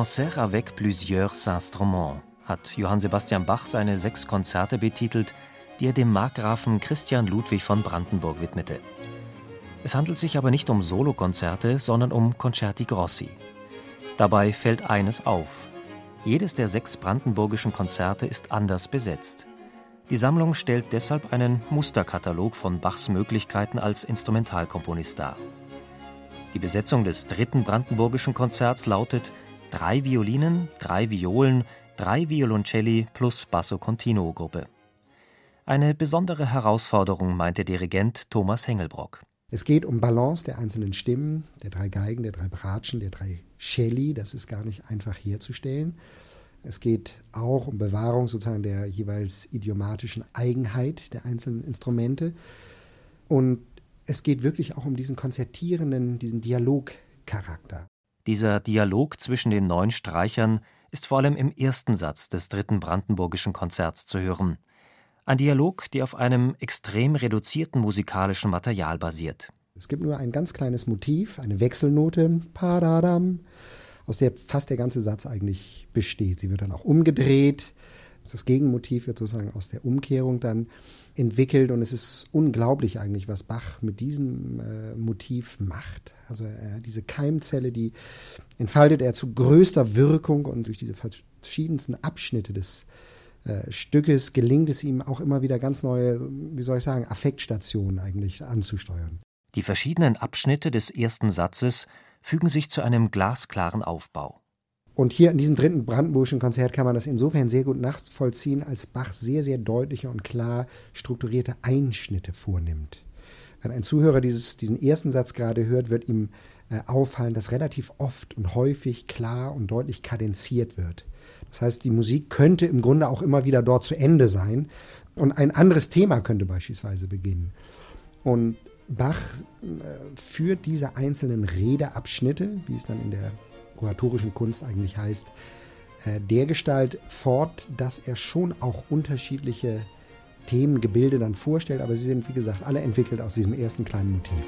Concert avec plusieurs instruments hat Johann Sebastian Bach seine sechs Konzerte betitelt, die er dem Markgrafen Christian Ludwig von Brandenburg widmete. Es handelt sich aber nicht um Solokonzerte, sondern um Concerti Grossi. Dabei fällt eines auf. Jedes der sechs brandenburgischen Konzerte ist anders besetzt. Die Sammlung stellt deshalb einen Musterkatalog von Bachs Möglichkeiten als Instrumentalkomponist dar. Die Besetzung des dritten brandenburgischen Konzerts lautet drei Violinen, drei Violen, drei Violoncelli plus Basso Continuo Gruppe. Eine besondere Herausforderung, meint der Dirigent Thomas Hengelbrock. Es geht um Balance der einzelnen Stimmen, der drei Geigen, der drei Bratschen, der drei Celli. Das ist gar nicht einfach herzustellen. Es geht auch um Bewahrung sozusagen der jeweils idiomatischen Eigenheit der einzelnen Instrumente. Und es geht wirklich auch um diesen konzertierenden, diesen Dialogcharakter. Dieser Dialog zwischen den neun Streichern ist vor allem im ersten Satz des dritten Brandenburgischen Konzerts zu hören. Ein Dialog, der auf einem extrem reduzierten musikalischen Material basiert. Es gibt nur ein ganz kleines Motiv, eine Wechselnote, aus der fast der ganze Satz eigentlich besteht. Sie wird dann auch umgedreht. Das Gegenmotiv wird sozusagen aus der Umkehrung dann entwickelt und es ist unglaublich eigentlich, was Bach mit diesem äh, Motiv macht. Also äh, diese Keimzelle, die entfaltet er zu größter Wirkung und durch diese verschiedensten Abschnitte des äh, Stückes gelingt es ihm auch immer wieder ganz neue, wie soll ich sagen, Affektstationen eigentlich anzusteuern. Die verschiedenen Abschnitte des ersten Satzes fügen sich zu einem glasklaren Aufbau. Und hier in diesem dritten Brandenburgischen Konzert kann man das insofern sehr gut nachvollziehen, als Bach sehr, sehr deutliche und klar strukturierte Einschnitte vornimmt. Wenn ein Zuhörer dieses, diesen ersten Satz gerade hört, wird ihm äh, auffallen, dass relativ oft und häufig klar und deutlich kadenziert wird. Das heißt, die Musik könnte im Grunde auch immer wieder dort zu Ende sein und ein anderes Thema könnte beispielsweise beginnen. Und Bach äh, führt diese einzelnen Redeabschnitte, wie es dann in der oratorischen Kunst eigentlich heißt, äh, dergestalt fort, dass er schon auch unterschiedliche Themengebilde dann vorstellt, aber sie sind, wie gesagt, alle entwickelt aus diesem ersten kleinen Motiv.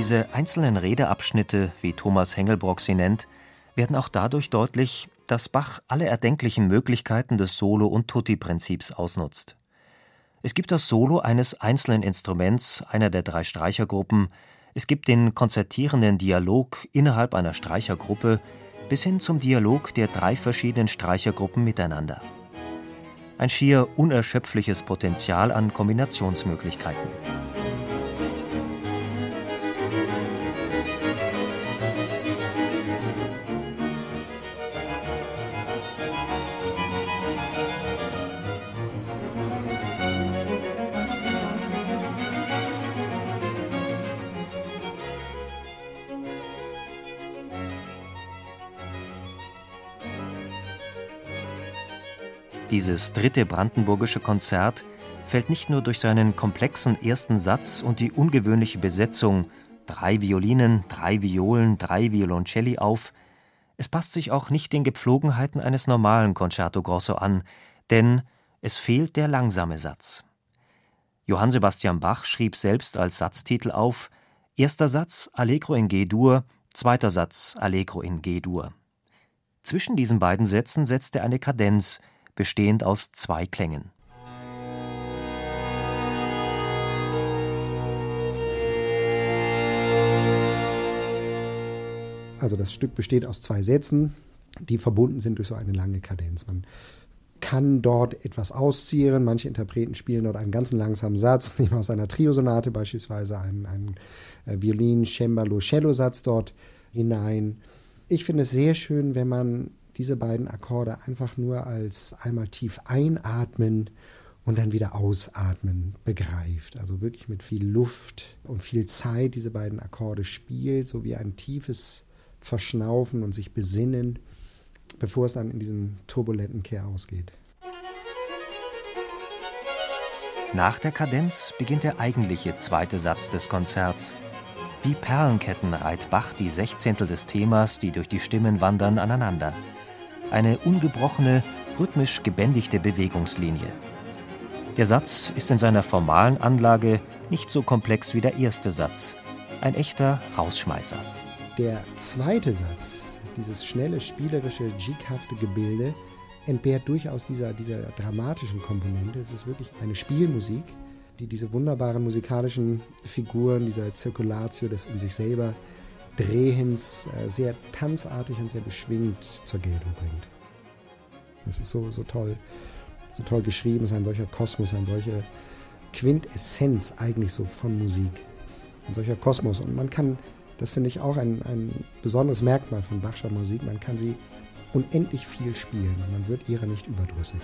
Diese einzelnen Redeabschnitte, wie Thomas Hengelbrock sie nennt, werden auch dadurch deutlich, dass Bach alle erdenklichen Möglichkeiten des Solo- und Tutti-Prinzips ausnutzt. Es gibt das Solo eines einzelnen Instruments einer der drei Streichergruppen, es gibt den konzertierenden Dialog innerhalb einer Streichergruppe bis hin zum Dialog der drei verschiedenen Streichergruppen miteinander. Ein schier unerschöpfliches Potenzial an Kombinationsmöglichkeiten. Dieses dritte brandenburgische Konzert fällt nicht nur durch seinen komplexen ersten Satz und die ungewöhnliche Besetzung drei Violinen, drei Violen, drei Violoncelli auf, es passt sich auch nicht den Gepflogenheiten eines normalen Concerto Grosso an, denn es fehlt der langsame Satz. Johann Sebastian Bach schrieb selbst als Satztitel auf Erster Satz Allegro in G-Dur, zweiter Satz Allegro in G-Dur. Zwischen diesen beiden Sätzen setzt er eine Kadenz, bestehend aus zwei Klängen. Also das Stück besteht aus zwei Sätzen, die verbunden sind durch so eine lange Kadenz. Man kann dort etwas ausziehen. Manche Interpreten spielen dort einen ganz langsamen Satz, nehmen aus einer Triosonate beispielsweise einen, einen äh, Violin, Cembalo, Cello-Satz dort hinein. Ich finde es sehr schön, wenn man diese beiden Akkorde einfach nur als einmal tief einatmen und dann wieder ausatmen begreift. Also wirklich mit viel Luft und viel Zeit diese beiden Akkorde spielt, so wie ein tiefes Verschnaufen und sich besinnen, bevor es dann in diesen turbulenten Kehr ausgeht. Nach der Kadenz beginnt der eigentliche zweite Satz des Konzerts. Wie Perlenketten reiht Bach die Sechzehntel des Themas, die durch die Stimmen wandern, aneinander. Eine ungebrochene, rhythmisch gebändigte Bewegungslinie. Der Satz ist in seiner formalen Anlage nicht so komplex wie der erste Satz. Ein echter Rausschmeißer. Der zweite Satz, dieses schnelle, spielerische, jighafte Gebilde, entbehrt durchaus dieser, dieser dramatischen Komponente. Es ist wirklich eine Spielmusik, die diese wunderbaren musikalischen Figuren, dieser Zirkulatio des um sich selber Drehens äh, sehr tanzartig und sehr beschwingt zur Geltung bringt. Das ist so, so toll, so toll geschrieben, es ist ein solcher Kosmos, eine solche Quintessenz eigentlich so von Musik. Ein solcher Kosmos. Und man kann, das finde ich auch ein, ein besonderes Merkmal von Bachscher Musik, man kann sie unendlich viel spielen und man wird ihrer nicht überdrüssig.